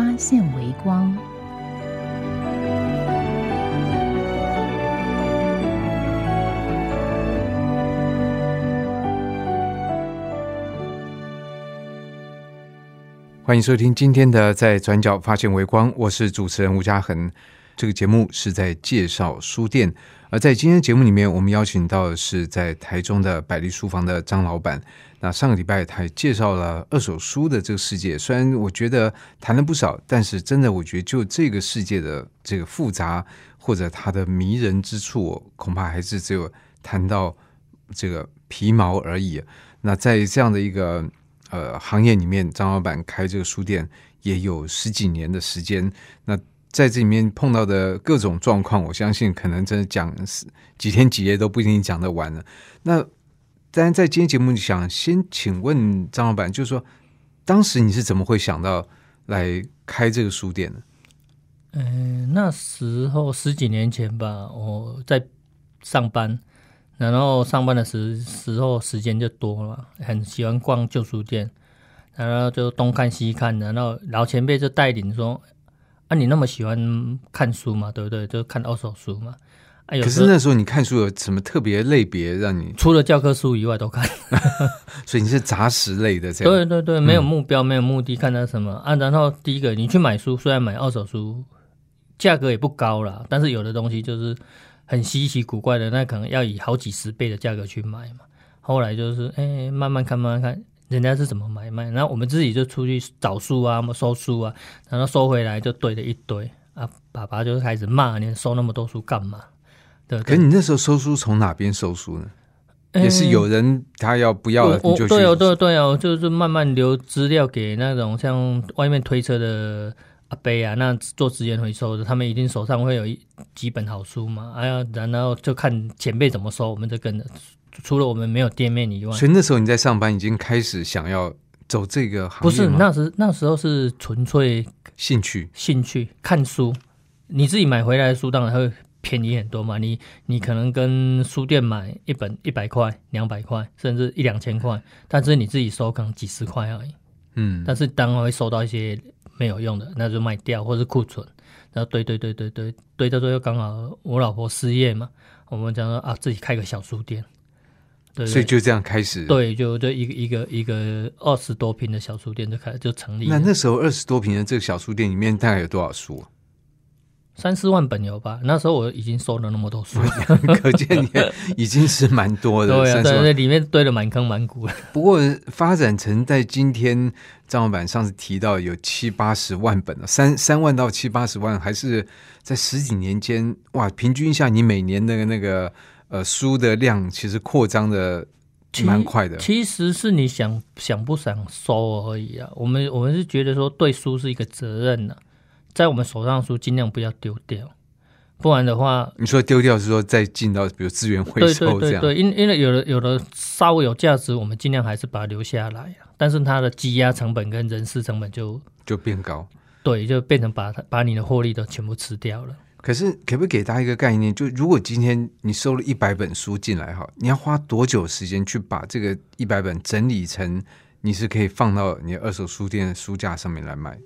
发现微光。欢迎收听今天的《在转角发现微光》，我是主持人吴嘉恒。这个节目是在介绍书店，而在今天节目里面，我们邀请到的是在台中的百丽书房的张老板。那上个礼拜他也介绍了二手书的这个世界，虽然我觉得谈了不少，但是真的我觉得就这个世界的这个复杂或者它的迷人之处，恐怕还是只有谈到这个皮毛而已。那在这样的一个呃行业里面，张老板开这个书店也有十几年的时间。那在这里面碰到的各种状况，我相信可能真的讲几天几夜都不一定讲得完了。那当然，在今天节目，想先请问张老板，就是说，当时你是怎么会想到来开这个书店的？嗯，那时候十几年前吧，我在上班，然后上班的时时候时间就多了，很喜欢逛旧书店，然后就东看西看，然后老前辈就带领说：“啊，你那么喜欢看书嘛，对不对？就看二手书嘛。”啊，有可是那时候你看书有什么特别类别让你？除了教科书以外都看，所以你是杂食类的这样？对对对，没有目标，没有目的，看它什么啊？然后第一个，你去买书，虽然买二手书价格也不高啦，但是有的东西就是很稀奇古怪的，那可能要以好几十倍的价格去买嘛。后来就是哎，慢慢看，慢慢看，人家是怎么买卖，然后我们自己就出去找书啊，收书啊，然后收回来就堆了一堆啊。爸爸就开始骂你，收那么多书干嘛？对，可你那时候收书从哪边收书呢？也是有人他要不要了，你就对哦，对对哦，就是慢慢留资料给那种像外面推车的阿伯啊，那做资源回收的，他们一定手上会有一几本好书嘛。哎呀，然后就看前辈怎么收，我们就跟着。除了我们没有店面以外，所以那时候你在上班，已经开始想要走这个行业不是，那时那时候是纯粹兴趣，兴趣看书。你自己买回来的书当然会。便宜很多嘛？你你可能跟书店买一本一百块、两百块，甚至一两千块，但是你自己收可能几十块而已。嗯，但是当然会收到一些没有用的，那就卖掉或是库存。然后堆堆堆堆堆堆到最后，刚好我老婆失业嘛，我们讲说啊，自己开个小书店。对，所以就这样开始。对，就就一个一个一个二十多平的小书店就开始就成立。那那时候二十多平的这个小书店里面大概有多少书？三四万本有吧？那时候我已经收了那么多书，可见你已经是蛮多的。对对，里面堆了满坑满谷。不过发展成在今天，张老板上次提到有七八十万本了，三三万到七八十万，还是在十几年间哇？平均一下，你每年的那个呃书的量，其实扩张的蛮快的。其实是你想想不想收而已啊。我们我们是觉得说，对书是一个责任呢。在我们手上的书尽量不要丢掉，不然的话，你说丢掉是说再进到比如资源回收这样，对，因因为有的有的稍微有价值，我们尽量还是把它留下来啊。但是它的积压成本跟人事成本就就变高，对，就变成把它把你的获利都全部吃掉了。可是可不可以给大家一个概念？就如果今天你收了一百本书进来哈，你要花多久时间去把这个一百本整理成你是可以放到你二手书店的书架上面来卖？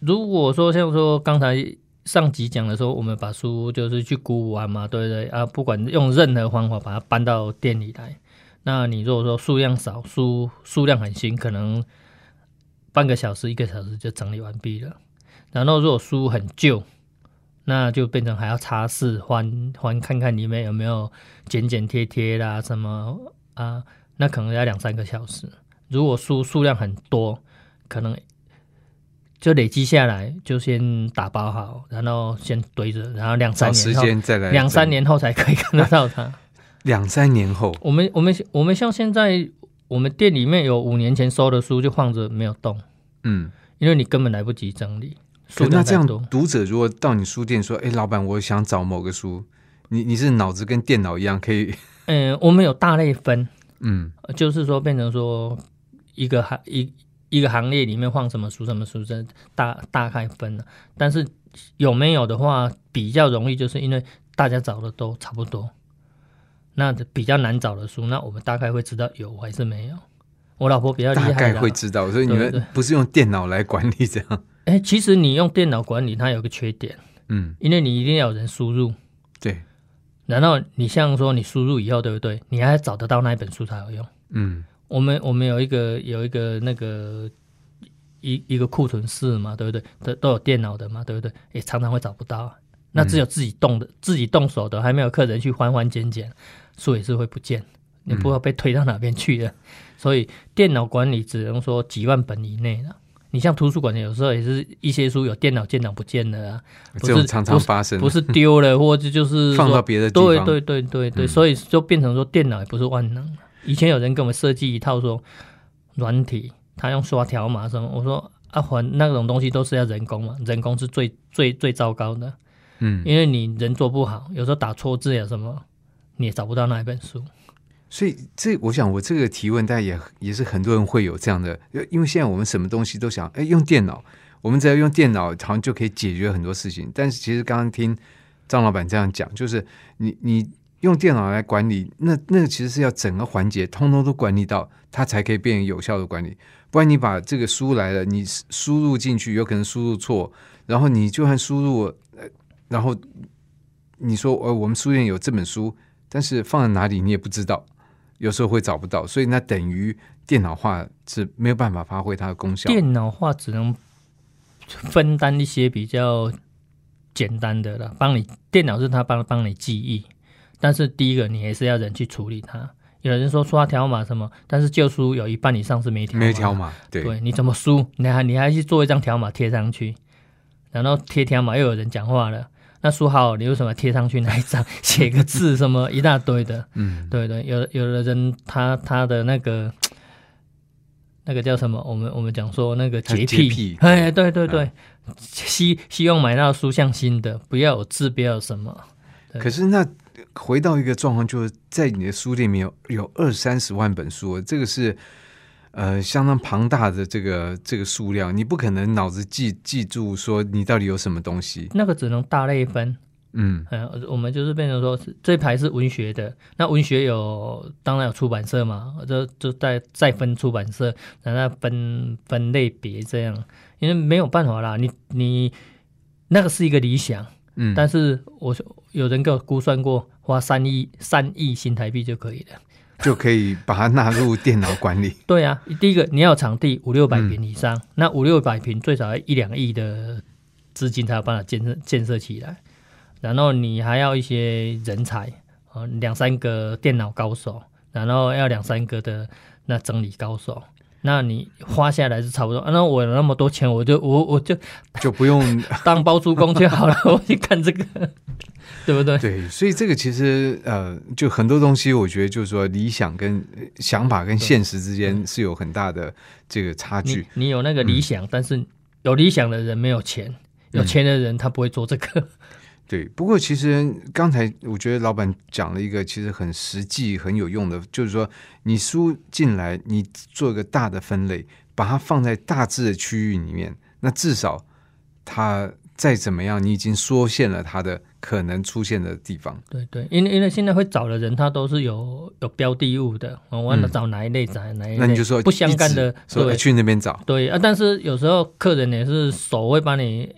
如果说像说刚才上集讲的时候，我们把书就是去鼓舞完嘛，对不对啊？不管用任何方法把它搬到店里来，那你如果说数量少，书数量很新，可能半个小时、一个小时就整理完毕了。然后如果书很旧，那就变成还要擦拭、翻翻看看里面有没有剪剪贴贴啦什么啊，那可能要两三个小时。如果书数量很多，可能。就累积下来，就先打包好，然后先堆着，然后两三年后，两三年后才可以看得到它。两三年后，我们我们我们像现在，我们店里面有五年前收的书就放着没有动，嗯，因为你根本来不及整理，那这样。读者如果到你书店说：“哎，老板，我想找某个书。”你你是脑子跟电脑一样可以，嗯，我们有大类分，嗯呃就是说变成说一个行一一个行列里面放什么书什么书，这大大概分了。但是有没有的话，比较容易，就是因为大家找的都差不多。那比较难找的书，那我们大概会知道有还是没有。我老婆比较厉害的啊概会，知道。所以你们不是用电脑来管理这样，哎、其实你用电脑管理，它有个缺点，嗯，因为你一定要有人输入。对，然后你像说你输入以后，对不对？你还找得到那一本书才有用。嗯我们我们有一个有一个那个一一个库存室嘛，对不对？都都有电脑的嘛，对不对？也常常会找不到啊。那只有自己动的、自己动手的，还没有客人去翻翻捡捡，书也是会不见，你不知道被推到哪边去了。所以电脑管理只能说几万本以内了。你像图书馆，有时候也是一些书有电脑建档不见了啊，不是这种常常发生，不是丢了，或者就是放到别的地方，对对对对对，嗯。所以就变成说电脑也不是万能。以前有人给我们设计一套说软体，他用刷条码什么，我说啊，还那种东西都是要人工嘛，人工是最最最糟糕的，嗯，因为你人做不好，有时候打错字呀什么，你也找不到那一本书。所以这我想我这个提问，大家也也是很多人会有这样的，因为现在我们什么东西都想哎用电脑，我们只要用电脑好像就可以解决很多事情。但是其实刚刚听张老板这样讲，就是你你用电脑来管理，那那个其实是要整个环节通通都管理到，它才可以变成有效的管理。不然你把这个书来了，你输入进去有可能输入错，然后你就算输入，呃，然后你说呃我们书院有这本书，但是放在哪里你也不知道。有时候会找不到，所以那等于电脑化是没有办法发挥它的功效。电脑化只能分担一些比较简单的了，帮你电脑是它帮帮你记忆，但是第一个你还是要人去处理它。有人说刷条码什么，但是旧书有一半以上是没条码，没条码，对，对，你怎么输？你还你还去做一张条码贴上去，然后贴条码又有人讲话了，那书好，你为什么贴上去那一张 写个字什么一大堆的？嗯，对对，有有的人他他的那个那个叫什么？我们我们讲说那个他洁癖，洁癖哎，对对对，希希望买到书像新的，不要有字，不要有什么。可是那回到一个状况，就是在你的书店里面有有二三十万本书，这个是呃相当庞大的这个这个数量，你不可能脑子记记住说你到底有什么东西。那个只能大类分，嗯。嗯，我们就是变成说这一排是文学的，那文学有当然有出版社嘛，就就再再分出版社，然后分分类别这样，因为没有办法啦，你你那个是一个理想，嗯，但是我有人给我估算过，花三亿三亿新台币就可以了。就可以把它纳入电脑管理。对啊，第一个你要有场地五六百嗯平以上，那五六百平最少要一两亿的资金才有办法建设建设起来，然后你还要一些人才啊，两三个电脑高手，然后要两三个的那整理高手。那你花下来是差不多，啊那我有那么多钱，我就我我就就不用 当包租公就好了，我去看这个，对不对？对，所以这个其实呃，就很多东西，我觉得就是说理想跟呃想法跟现实之间是有很大的这个差距。你有那个理想，但是有理想的人没有钱，有嗯钱的人他不会做这个。对，不过其实刚才我觉得老板讲了一个其实很实际、很有用的，就是说你书进来，你做一个大的分类，把它放在大致的区域里面，那至少它再怎么样，你已经缩限了它的可能出现的地方。对对，因为因为现在会找的人，他都是有有标的物的，我忘了找哪一类，找哪一类，嗯那你就说不相干的对去那边找，对啊。但是有时候客人也是手会把你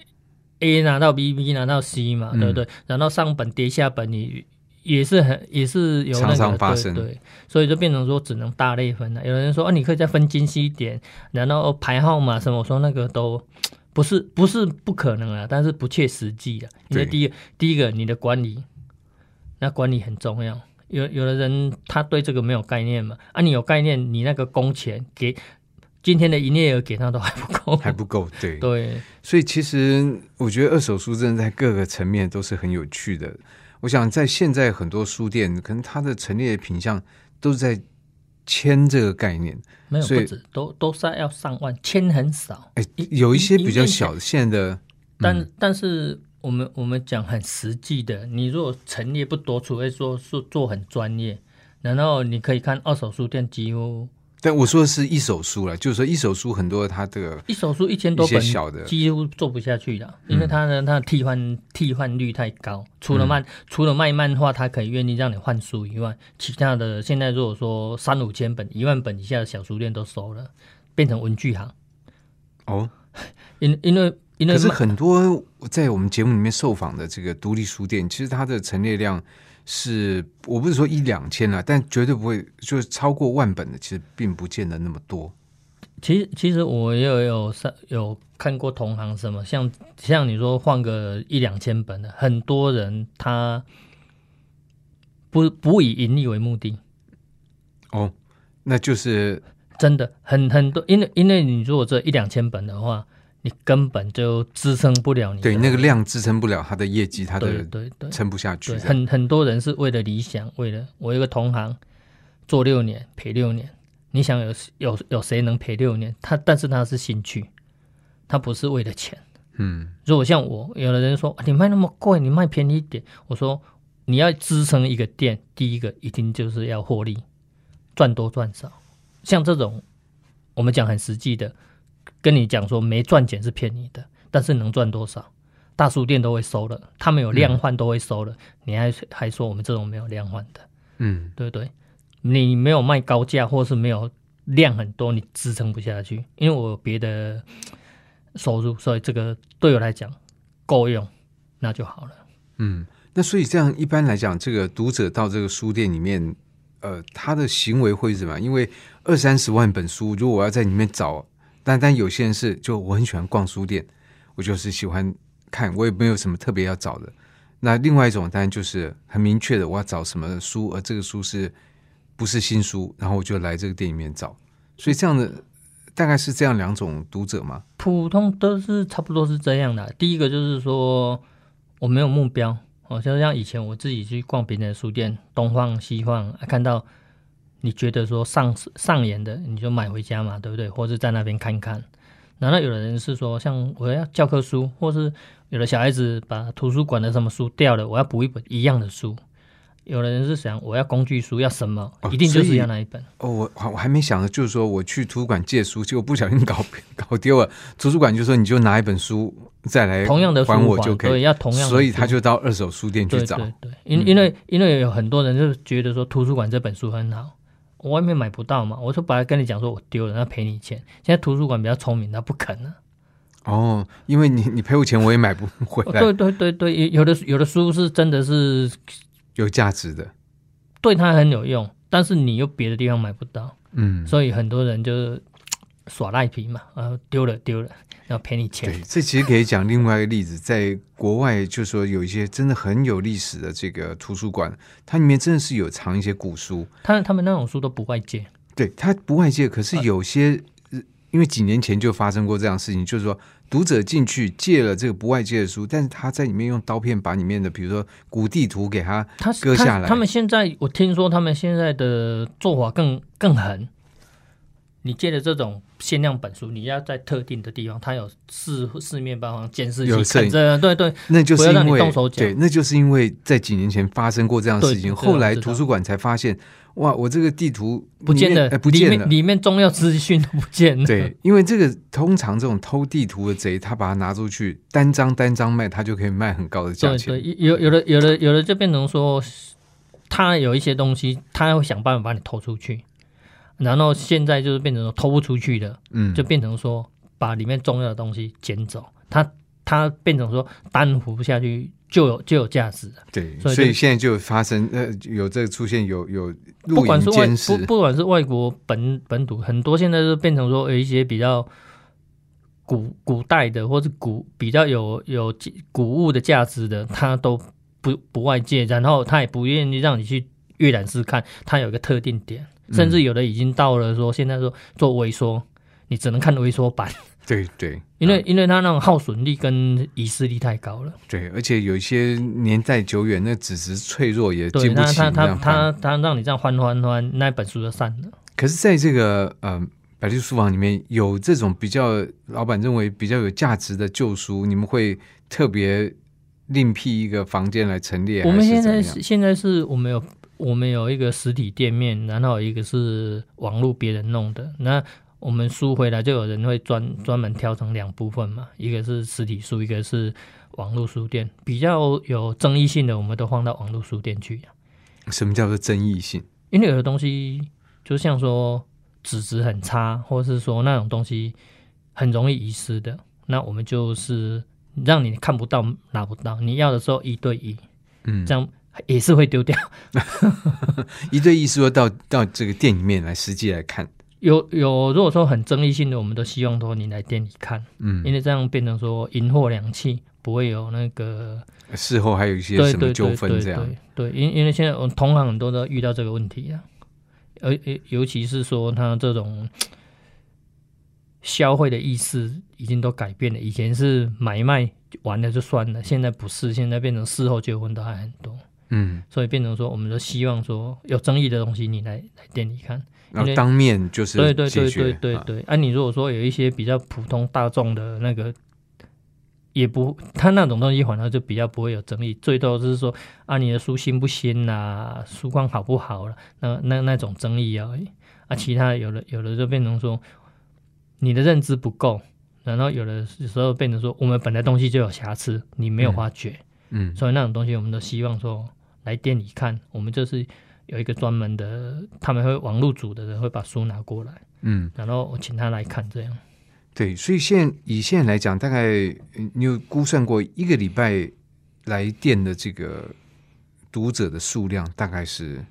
A 拿到 B，B 拿到 C 嘛，嗯对不对？然后上本跌下本，你也是很也是有那个常常发生对对，所以就变成说只能大类分了。有人说啊，你可以再分精细一点，然后排号码什么，我说那个都。不是不是不可能啊，但是不切实际啊。因为第一个第一个你的管理，那管理很重要。有有的人他对这个没有概念嘛，啊，你有概念，你那个工钱给今天的营业额给他都还不够，还不够。对，对，所以其实我觉得二手书真的在各个层面都是很有趣的。我想在现在很多书店，可能它的陈列品相都是在千这个概念。没有不止，都都是要上万，千很少。哎一，有一些比较小的，现在的但、嗯但是我们我们讲很实际的，你如果陈列不多，除非说是做很专业，然后你可以看二手书店几乎但我说的是一手书了，就是说一手书很多它这个一手书一千多本，小的几乎做不下去了，因为它的它的替换替换率太高。除了嗯漫、除了卖漫画，它可以愿意让你换书以外，其他的现在如果说三五千本、一万本以下的小书店都收了，变成文具行。哦，因因为因为可是很多在我们节目里面受访的这个独立书店，其实它的陈列量是我不是说一两千了，但绝对不会就是超过万本的，其实并不见得那么多。其实其实我也有有上有看过同行什么，像像你说换个一两千本的，很多人他不不以盈利为目的。哦，那就是真的很很多，因为因为你如果这一两千本的话，你根本就支撑不了你对那个量支撑不了他的业绩，它对的对对撑不下去。很很多人是为了理想，为了我有一个同行做六年赔六年，你想有有有谁能赔六年？他但是他是兴趣，他不是为了钱。嗯，如果像我，有的人说你卖那么贵，你卖便宜一点，我说你要支撑一个店，第一个一定就是要获利，赚多赚少。像这种，我们讲很实际的，跟你讲说没赚钱是骗你的，但是能赚多少？大书店都会收了，他们有量换都会收了，你还还说我们这种没有量换的，嗯，对不对？你没有卖高价，或是没有量很多，你支撑不下去。因为我有别的收入，所以这个对我来讲够用，那就好了。嗯，那所以这样一般来讲，这个读者到这个书店里面，呃，他的行为会是什么？因为二三十万本书，如果我要在里面找，但但有些人是就我很喜欢逛书店，我就是喜欢看，我也没有什么特别要找的。那另外一种当然就是很明确的，我要找什么书，而这个书是不是新书，然后我就来这个店里面找。所以这样的大概是这样两种读者嘛。普通都是差不多是这样的。第一个就是说我没有目标，哦，就像以前我自己去逛别人的书店，东晃西晃，看到你觉得说上上演的，你就买回家嘛，对不对？或者在那边看看。难道有的人是说，像我要教科书，或是有的小孩子把图书馆的什么书掉了，我要补一本一样的书。有的人是想我要工具书，要什么，哦一定就是要那一本。哦，我我我还没想到，就是说我去图书馆借书，结果不小心搞 搞丢了。图书馆就说你就拿一本书再来同样的书还我就可对，以，要同样。所以他就到二手书店去找。对对对，因嗯因为因为有很多人就是觉得说图书馆这本书很好，我外面买不到嘛，我就本来跟你讲说我丢了，那赔你钱。现在图书馆比较聪明，他不肯啊。哦，因为你你赔我钱，我也买不回来，对对对对，有有的有的书是真的是有价值的。对他很有用，但是你又别的地方买不到，嗯，所以很多人就是 耍赖皮嘛，然后丢了丢了，然后赔你钱对。，这其实可以讲另外一个例子，在国外就说有一些真的很有历史的这个图书馆，它里面真的是有藏一些古书，他他们那种书都不外借，对，他不外借，可是有些。呃因为几年前就发生过这样的事情，就是说读者进去借了这个不外借的书，但是他在里面用刀片把里面的，比如说古地图给他他割下来他他们现在我听说他们现在的做法更更狠。你借的这种限量本书，你要在特定的地方，它有四四面八方监视器有摄影看着，对对那就是不要让你因为动手脚对，那就是因为在几年前发生过这样的事情，后来图书馆才发现，哇，我这个地图不见了，里面哎，不里见了。面里面重要资讯都不见了。对，因为这个通常这种偷地图的贼，他把它拿出去单张单张卖，他就可以卖很高的价对钱。对，有有的有的有的就变成说，他有一些东西，他会想办法把你偷出去，然后现在就是变成说偷不出去的，嗯，就变成说把里面重要的东西捡走，它它变成说单活不下去就有就有价值了。对，所以所以现在就发生呃有这个出现有有不管是外不，不管是外国本本土，很多现在都变成说有一些比较古古代的，或者古比较有有古物的价值的，他都不不外借，然后他也不愿意让你去阅览室看，它有一个特定点，甚至有的已经到了说现在说做微缩，你只能看微缩版，对 对，因为啊因为它那种耗损力跟遗失力太高了。对，而且有一些年代久远，那纸质脆弱也对，经不起他他他这样翻他他让你这样翻翻翻，那本书就散了。可是，在这个呃百丽书房里面有这种比较老板认为比较有价值的旧书，你们会特别另辟一个房间来陈列？我们现在是现在是我们有我们有一个实体店面，然后一个是网络别人弄的。那我们书回来就有人会专专门挑成两部分嘛，一个是实体书，一个是网络书店。比较有争议性的，我们都放到网络书店去。什么叫做争议性？因为有的东西就像说纸质很差，或是说那种东西很容易遗失的，那我们就是让你看不到、拿不到，你要的时候一对一，嗯，这样也是会丢掉。一对一说到到这个店里面来实际来看，有有，如果说很争议性的，我们都希望说你来店里看，嗯，因为这样变成说银货两讫，不会有那个事后还有一些什么纠纷这样，对对，因因为现在我们同行很多都遇到这个问题啊，而尤尤其是说他这种消费的意识已经都改变了，以前是买卖完了就算了，现在不是，现在变成事后纠纷都还很多，嗯，所以变成说我们都希望说有争议的东西你来来店里看。然后当面就是对对对对对啊对，啊，你如果说有一些比较普通大众的那个，也不，他那种东西反而就比较不会有争议，最多就是说啊，你的书新不新啦、书况好不好啦，那那那种争议而已。啊，其他有的有的就变成说你的认知不够，然后有的时候变成说我们本来东西就有瑕疵，你没有发觉，嗯。所以那种东西我们都希望说来店里看，我们就是有一个专门的，他们会网络组的人会把书拿过来。嗯，然后我请他来看，这样对，所以现在以现在来讲，大概呃你有估算过一个礼拜来电的这个读者的数量大概是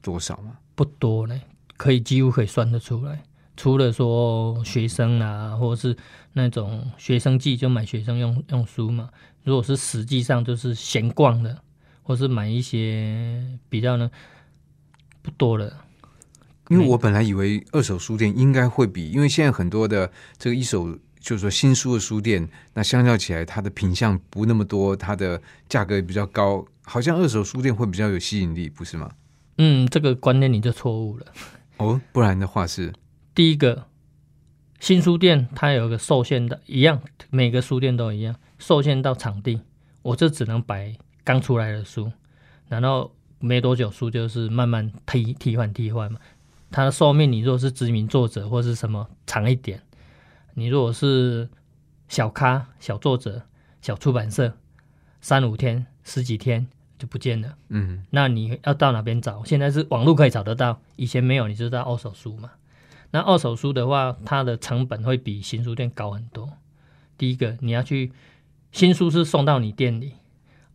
多少吗？不多呢，可以几乎可以算得出来。除了说学生啊，或者是那种学生季就买学生用用书嘛，如果是实际上就是闲逛的，或是买一些比较呢不多了。因为我本来以为二手书店应该会比，因为现在很多的这个一手就是说新书的书店，那相较起来，它的品相不那么多，它的价格也比较高，好像二手书店会比较有吸引力，不是吗？嗯，这个观念你就错误了。哦，不然的话是，第一个，新书店它有一个受限的，一样，每个书店都一样，受限到场地，我就只能摆刚出来的书，然后没多久书就是慢慢替替换替换嘛。它的寿命，你如果是知名作者或是什么长一点，你如果是小咖、小作者、小出版社，三五天、十几天就不见了。嗯那你要到哪边找？现在是网络可以找得到，以前没有，你就到二手书嘛。那二手书的话，它的成本会比新书店高很多。第一个，你要去新书是送到你店里，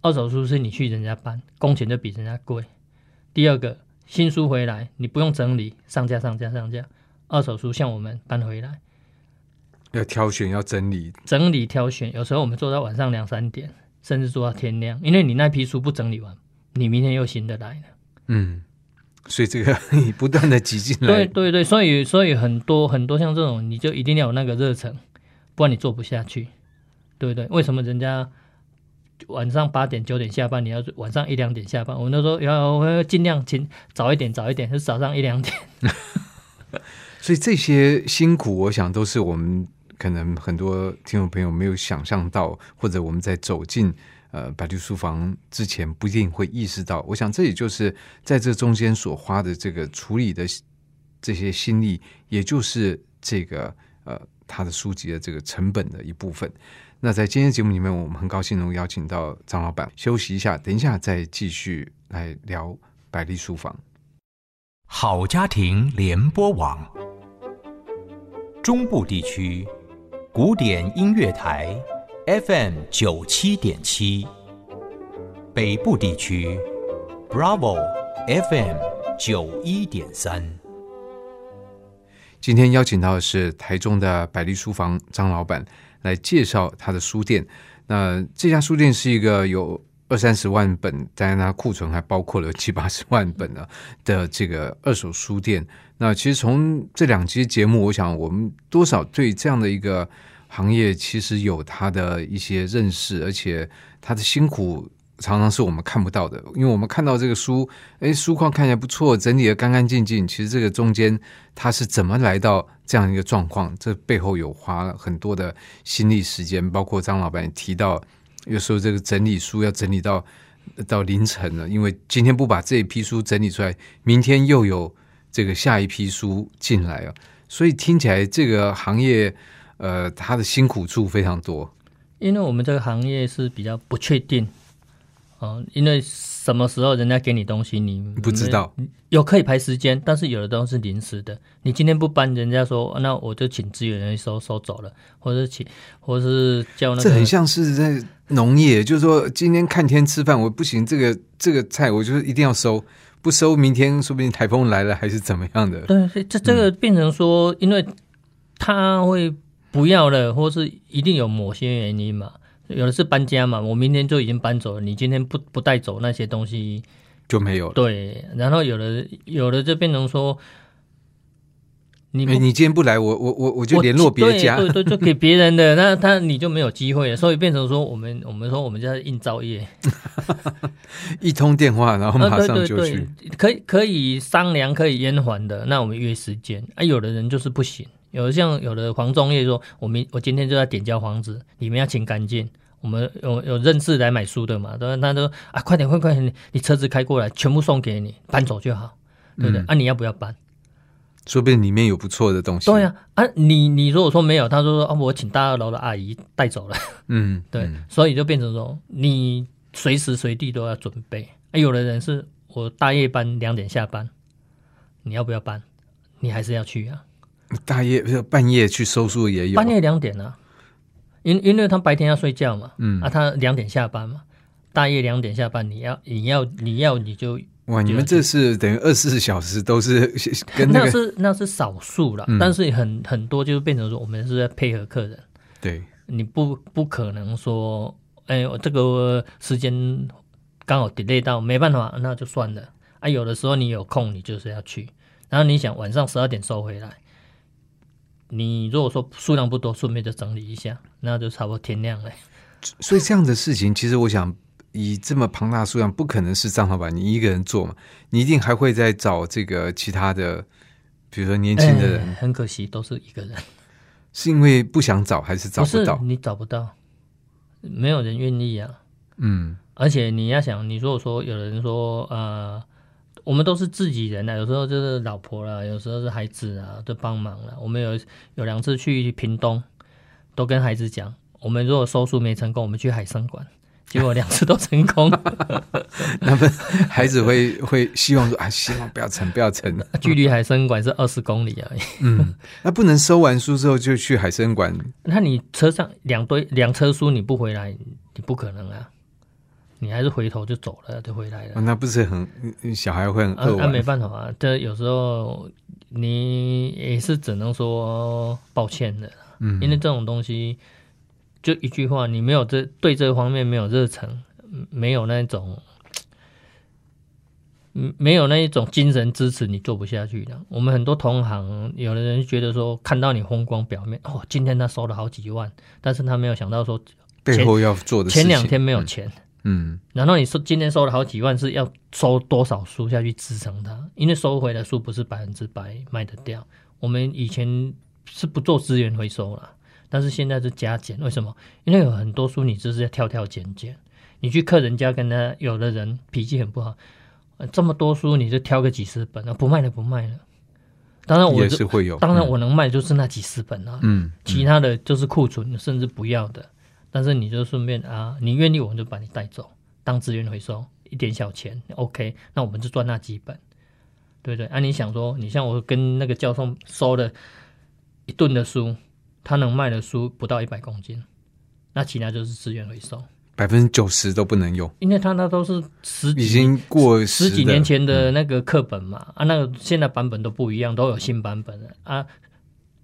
二手书是你去人家搬，工钱就比人家贵。第二个，新书回来你不用整理，上架上架上架。二手书像我们搬回来，要挑选，要整理，整理挑选，有时候我们做到晚上两三点，甚至做到天亮，因为你那批书不整理完，你明天又新的来了。嗯，所以这个 你不断的挤进来，对对对，所以所以很多很多像这种，你就一定要有那个热忱，不然你做不下去，对不对？为什么人家晚上八点九点下班，你要晚上一两点下班？我们都说要我要尽量请早一点，早一点，是早上一两点。所以这些辛苦，我想都是我们可能很多听众朋友没有想象到，或者我们在走进呃百绿书房之前不一定会意识到。我想这也就是在这中间所花的这个处理的这些心力，也就是这个呃他的书籍的这个成本的一部分。那在今天节目里面，我们很高兴能够邀请到张老板休息一下，等一下再继续来聊百丽书房。好家庭联播网，中部地区古典音乐台 FM 九七点七，北部地区 Bravo FM 九一点三。今天邀请到的是台中的百丽书房张老板来介绍他的书店。那这家书店是一个有二三十万本，当然它库存还包括了七八十万本呢的这个二手书店。那其实从这两期节目，我想我们多少对这样的一个行业其实有他的一些认识，而且他的辛苦常常是我们看不到的，因为我们看到这个书，哎，书况看起来不错，整理的干干净净。其实这个中间它是怎么来到这样一个状况？这背后有花了很多的心力时间，包括张老板也提到，有时候这个整理书要整理到到凌晨了，因为今天不把这一批书整理出来，明天又有这个下一批书进来啊。所以听起来这个行业，呃，它的辛苦处非常多。因为我们这个行业是比较不确定，哦，因为什么时候人家给你东西，你不知道，有可以排时间，但是有的都是临时的。你今天不搬，人家说那我就请资源人收收走了，或者请，或者是叫那个，这很像是在农业，就是说今天看天吃饭，我不行，这个这个菜我就是一定要收，不收明天说不定台风来了还是怎么样的。对，这这个变成说，因为他会。不要了，或是一定有某些原因嘛？有的是搬家嘛，我明天就已经搬走了，你今天不不带走那些东西就没有了。对，然后有的有的就变成说，你你今天不来，我我我我就联络别家，对 对，就给别人的，那他你就没有机会了，所以变成说，我们我们说我们叫应招业，一通电话然后马上就去，可以可以商量可以延缓的，那我们约时间啊，有的人就是不行。有的像有的黄忠业说，我明我今天就要点交房子，你们要请干净。我们有有认识来买书的嘛？对，他说啊，快点快快，你你车子开过来，全部送给你，搬走就好，对不对？啊，你要不要搬？说不定里面有不错的东西。对呀，啊，你你如果说没有，他说说啊，我请大二楼的阿姨带走了。嗯，对，所以就变成说，你随时随地都要准备。啊，有的人是我大夜班两点下班，你要不要搬？你还是要去啊？大夜半夜去收书也有，半夜两点呢，因因为他白天要睡觉嘛，嗯。啊，他两点下班嘛，大夜两点下班，你要你要你要你就哇，你们这是等于二十四小时都是 跟那是那是少数了，但是很很多就是变成说我们是在配合客人，对，你不不可能说，哎，我这个时间刚好 delay 到，没办法，那就算了。啊。有的时候你有空，你就是要去，然后你想晚上十二点收回来。你如果说数量不多，顺便就整理一下，那就差不多天亮了。所以这样的事情，其实我想，以这么庞大数量，不可能是张老板你一个人做嘛？你一定还会再找这个其他的，比如说年轻的人。很可惜，都是一个人。是因为不想找，还是找不到？你找不到，没有人愿意啊。嗯，而且你要想，你如果说有人说，呃。我们都是自己人啊，有时候就是老婆啦，有时候是孩子啊，都帮忙了。我们有有两次去屏东，都跟孩子讲，我们如果收书没成功，我们去海参馆，结果两次都成功。那么孩子会会希望说啊，希望不要成，不要成。距离海参馆是二十公里而已。嗯，那不能收完书之后就去海参馆？那你车上两堆两车书你不回来，你不可能啊。你还是回头就走了，就回来了。那不是很小孩会很饿那没办法啊，这有时候你也是只能说抱歉的。嗯，因为这种东西就一句话，你没有这对这方面没有热忱，没有那种，没有那一种精神支持，你做不下去的。我们很多同行，有的人觉得说看到你风光表面，哦，今天他收了好几万，但是他没有想到说背后要做的前两天没有钱。嗯，然后你说今天收了好几万，是要收多少书下去支撑它？因为收回的书不是百分之百卖得掉。我们以前是不做资源回收了，但是现在是加减。为什么？因为有很多书你就是要挑挑拣拣。你去客人家跟他，有的人脾气很不好，这么多书你就挑个几十本啊，不卖了不卖了。当然我也是会有，当然我能卖就是那几十本啊，嗯，其他的就是库存，甚至不要的。但是你就顺便啊，你愿意我们就把你带走当资源回收，一点小钱，OK，那我们就赚那几本，对不对？啊，你想说，你像我跟那个教授收了一吨的书，他能卖的书不到一百公斤，那其他就是资源回收，百分之九十都不能用，因为他那都是十已经过十几年前的那个课本嘛，啊，那个现在版本都不一样，都有新版本了啊，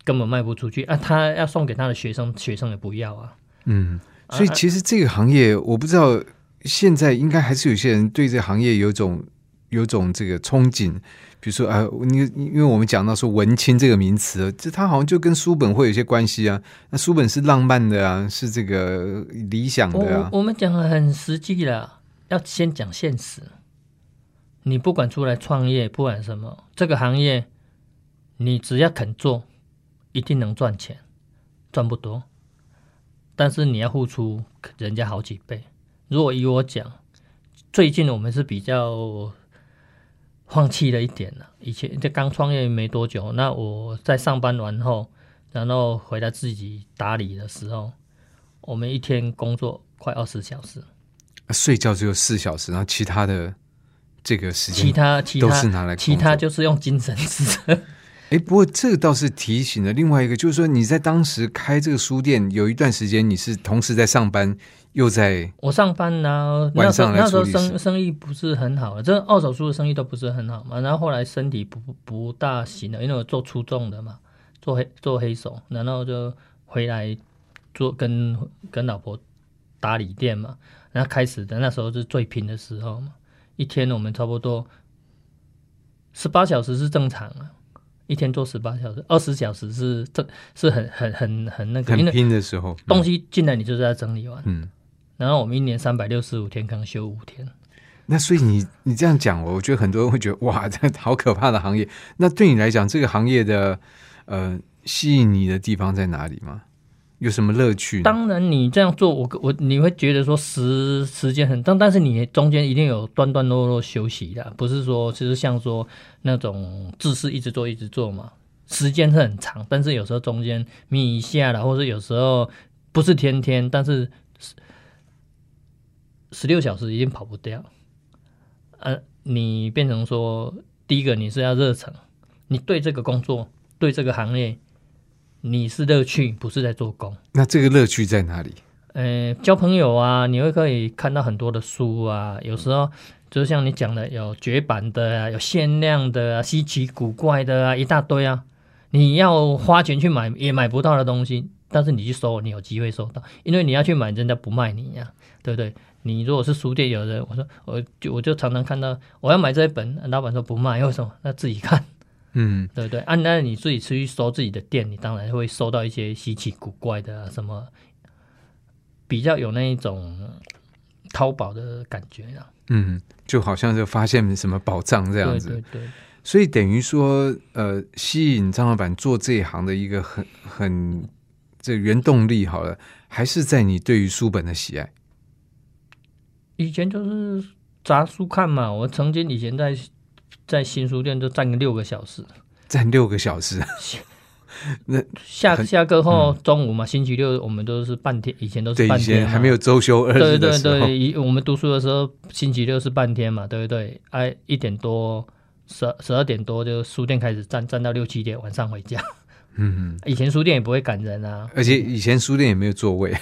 根本卖不出去啊，他要送给他的学生，学生也不要啊。嗯，所以其实这个行业，我不知道现在应该还是有些人对这个行业有种有种这个憧憬，比如说啊，你因为我们讲到说文青这个名词，这它好像就跟书本会有些关系啊。那书本是浪漫的啊，是这个理想的啊。我们讲的很实际了，要先讲现实。你不管出来创业，不管什么，这个行业，你只要肯做，一定能赚钱，赚不多，但是你要付出人家好几倍。如果以我讲，最近我们是比较放弃了一点了。以前这刚创业没多久，那我在上班完后，然后回来自己打理的时候，我们一天工作快二十小时，睡觉只有四小时，然后其他的这个时间，其他其他都是拿来其他就是用精神支撑。哎，不过这个倒是提醒了另外一个，就是说你在当时开这个书店有一段时间，你是同时在上班，又在我上班呢、那晚上来时候那时候生生意不是很好，这二手书的生意都不是很好嘛。然后后来身体不不不大行了，因为我做出重的嘛，做黑做黑手，然后就回来做跟跟老婆打理店嘛。然后开始的那时候是最拼的时候嘛，一天我们差不多十八小时是正常啊。一天做十八小时，二十小时是这是很很很很那个，很拼的时候，东西进来你就是要整理完。嗯，然后我们一年三百六十五天，刚休五天。那所以你你这样讲，我觉得很多人会觉得哇，这好可怕的行业。那对你来讲，这个行业的呃吸引你的地方在哪里吗？有什么乐趣？当然，你这样做，我我你会觉得说时时间很长，但是你中间一定有断断落落休息的，不是说其实像说那种自事一直做一直做嘛，时间是很长，但是有时候中间眯一下了，或者有时候不是天天，但是十六小时一定跑不掉。呃，你变成说，第一个你是要热诚，你对这个工作，对这个行业，你是乐趣，不是在做工。那这个乐趣在哪里？呃，交朋友啊，你会可以看到很多的书啊，有时候就像你讲的，有绝版的啊，有限量的啊，稀奇古怪的啊，一大堆啊。你要花钱去买也买不到的东西，但是你去搜，你有机会搜到，因为你要去买，人家不卖你呀、对不对？你如果是书店有人，我说我就我就常常看到我要买这一本，老板说不卖，为什么？那自己看，嗯，对不对？啊，那你自己出去收自己的店，你当然会收到一些稀奇古怪的、啊、什么，比较有那一种淘宝的感觉啊。嗯，就好像就发现什么宝藏这样子。对对对，所以等于说，呃，吸引张老板做这一行的一个很很这原动力，好了，还是在你对于书本的喜爱。以前就是杂书看嘛，我曾经以前在在新书店就站个六个小时，站六个小时，那下下课后中午嘛，星期六我们都是半天，以前都是半天还没有周休二对对对，以我们读书的时候，星期六是半天嘛，对不对？哎、一点多，十十二点多就书店开始站，站到六七点，晚上回家。嗯，以前书店也不会赶人啊，而且以前书店也没有座位，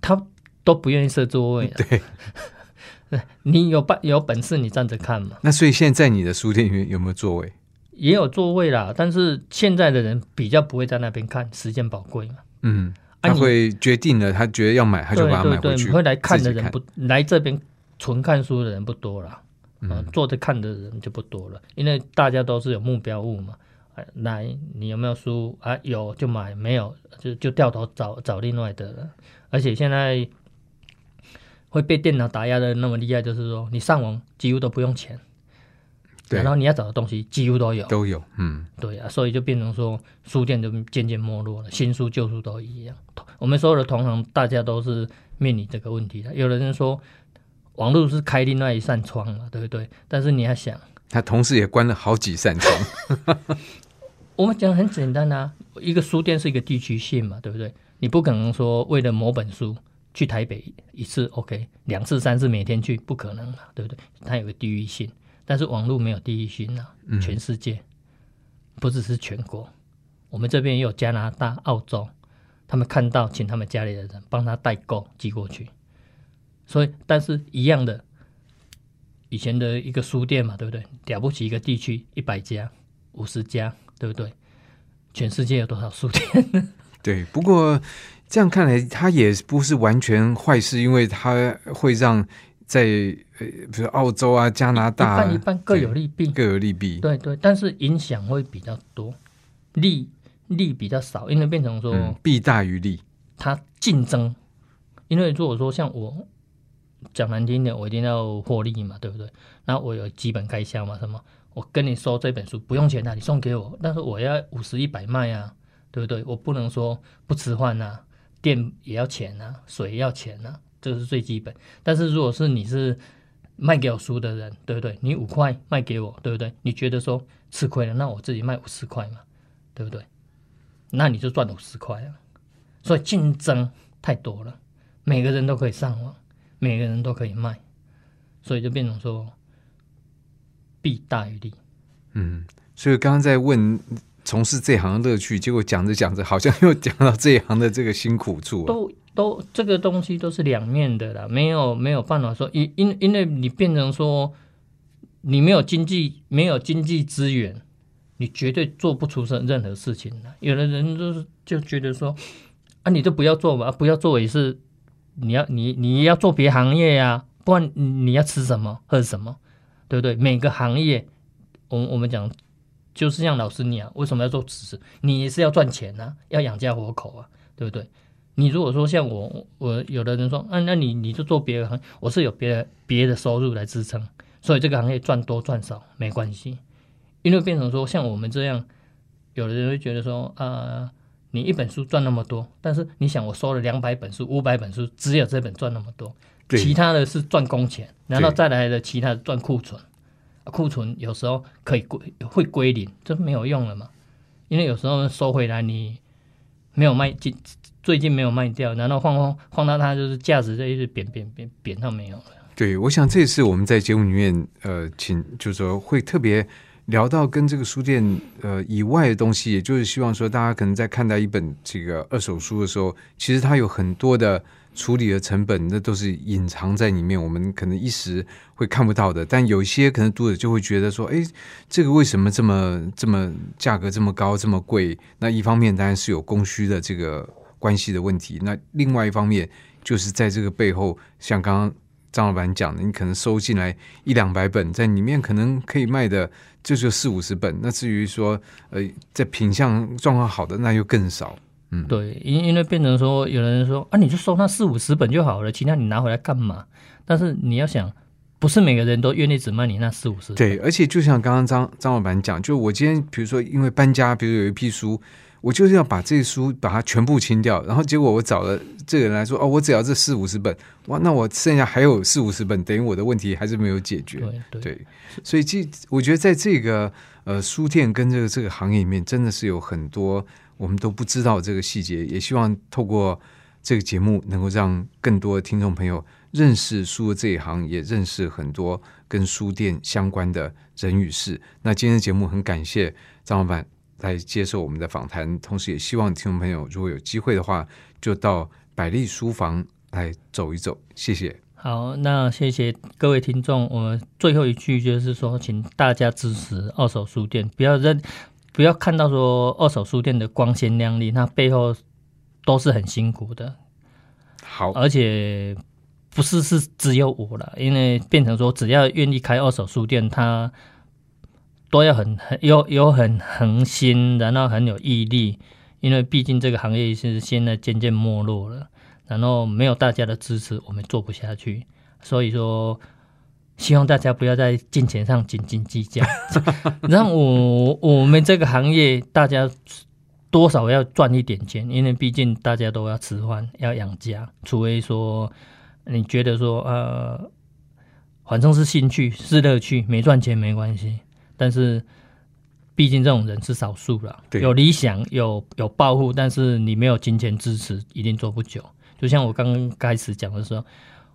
他都不愿意设座位、啊。对。你有办有本事，你站着看嘛，那所以现在在你的书店里面有没有座位？也有座位啦。但是现在的人比较不会在那边看，时间宝贵嘛。嗯，他会决定了，他觉得要买，他就把它对对对，买回去。会来看的人不来这边纯看书的人不多了，坐着看的人就不多了，因为大家都是有目标物嘛。哎来，你有没有书啊？有就买，没有就就掉头找找另外的了。而且现在会被电脑打压的那么厉害，就是说你上网几乎都不用钱，然后你要找的东西几乎都有。都有，嗯，对啊，所以就变成说书店就渐渐没落了，新书旧书都一样。我们所有的同行，大家都是面临这个问题的。有的人说网络是开另外一扇窗嘛，对不对？但是你要想，他同时也关了好几扇窗。我们讲很简单啊，一个书店是一个地区性嘛，对不对？你不可能说为了某本书去台北一次 OK，两次三次每天去不可能嘛，对不对？它有个地域性，但是网络没有地域性啊，全世界不只是全国，我们这边也有加拿大、澳洲，他们看到请他们家里的人帮他代购寄过去，所以但是一样的，以前的一个书店嘛，对不对？了不起一个地区一百家、五十家，对不对？全世界有多少书店？对，不过这样看来，它也不是完全坏事，因为它会让在呃，比如澳洲啊、加拿一大半一半各有利弊。各有利弊。对对，但是影响会比较多，利利比较少，因为变成说嗯，弊大于利。它竞争。因为如果说像我讲难听点，我一定要获利嘛，对不对？那我有基本开销嘛，什么？我跟你收这本书不用钱的、你送给我，但是我要五十一百卖啊，对不对？我不能说不吃饭啊，电也要钱啊，水要钱啊，这是最基本。但是如果是你是卖给我书的人，对不对？你五块卖给我，对不对？你觉得说吃亏了，那我自己卖五十块嘛，对不对？那你就赚五十块啊。所以竞争太多了，每个人都可以上网，每个人都可以卖，所以就变成说弊大于利。嗯，所以刚刚在问从事这行乐趣，结果讲着讲着，好像又讲到这一行的这个辛苦处、都都这个东西都是两面的啦，没有没有办法说因因因为你变成说你没有经济没有经济资源，你绝对做不出任任何事情来。有的人就是就觉得说啊，你就不要做吧，不要做也是你要你你要做别行业呀、不然你要吃什么喝什么，对不对？每个行业，我我们讲就是像老师你啊，为什么要做知识？你也是要赚钱呐、要养家活口啊，对不对？你如果说像我，我有的人说，啊，那你你就做别的行业，我是有别的别的收入来支撑，所以这个行业赚多赚少没关系，因为变成说像我们这样，有的人会觉得说，啊、你一本书赚那么多，但是你想我收了两百本书、五百本书，只有这本赚那么多，其他的是赚工钱，然后再来的其他的赚库存，啊库存有时候可以归会归零，这没有用了嘛，因为有时候收回来你没有卖进，最近没有卖掉，难道晃晃晃到它就是价值就一直贬贬贬贬到没有了。对，我想这次我们在节目里面，呃，请就是说会特别聊到跟这个书店呃以外的东西，也就是希望说大家可能在看待一本这个二手书的时候，其实它有很多的处理的成本，那都是隐藏在里面，我们可能一时会看不到的。但有一些可能读者就会觉得说，哎，这个为什么这么这么价格这么高，这么贵？那一方面当然是有供需的这个关系的问题，那另外一方面就是在这个背后，像刚刚。张老板讲的，你可能收进来一两百本，在里面可能可以卖的就只有四五十本。那至于说，呃，在品相状况好的，那又更少。嗯，对，因因为变成说，有人说啊，你就收那四五十本就好了，其他你拿回来干嘛？但是你要想，不是每个人都愿意只卖你那四五十本。对，而且就像刚刚张张老板讲，就我今天比如说因为搬家，比如有一批书，我就是要把这些书把它全部清掉，然后结果我找了这个人来说，哦，我只要这四五十本，哇，那我剩下还有四五十本，等于我的问题还是没有解决。对对对，所以这我觉得在这个呃书店跟这个这个行业里面，真的是有很多我们都不知道这个细节，也希望透过这个节目，能够让更多的听众朋友认识书的这一行，也认识很多跟书店相关的人与事。那今天的节目很感谢张老板来接受我们的访谈，同时也希望听众朋友如果有机会的话，就到百丽书房来走一走。谢谢。好，那谢谢各位听众。我们最后一句就是说，请大家支持二手书店，不要认，不要看到说二手书店的光鲜亮丽，那背后都是很辛苦的，好，而且不是是只有我了，因为变成说，只要愿意开二手书店，他都要很很有有很恒心，然后很有毅力，因为毕竟这个行业是现在渐渐没落了。然后没有大家的支持，我们做不下去。所以说，希望大家不要在金钱上斤斤计较。让我我们这个行业，大家多少要赚一点钱，因为毕竟大家都要吃饭，要养家。除非说你觉得说呃，反正是兴趣是乐趣，没赚钱没关系。但是毕竟这种人是少数了，对有理想有有抱负，但是你没有金钱支持，一定做不久。就像我刚刚开始讲的时候，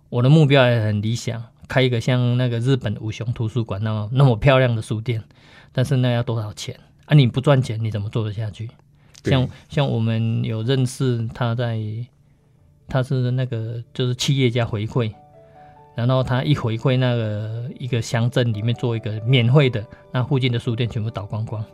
我的目标也很理想，开一个像那个日本五雄图书馆那么那么漂亮的书店，但是那要多少钱啊？你不赚钱，你怎么做得下去？像像我们有认识他在，他是那个就是企业家回馈，然后他一回馈那个一个乡镇里面做一个免费的，那附近的书店全部倒光光。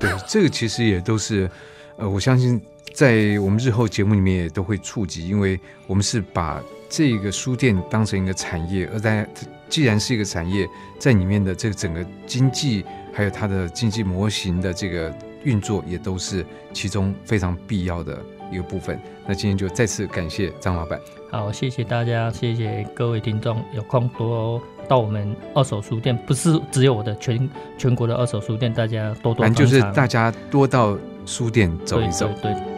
对，这个其实也都是，呃，我相信在我们日后节目里面也都会触及，因为我们是把这个书店当成一个产业，而在既然是一个产业，在里面的这个整个经济还有它的经济模型的这个运作，也都是其中非常必要的一个部分。那今天就再次感谢张老板。好，谢谢大家，谢谢各位听众，有空多到我们二手书店，不是只有我的全全国的二手书店，大家多多反正就是大家多到书店走一走。对对对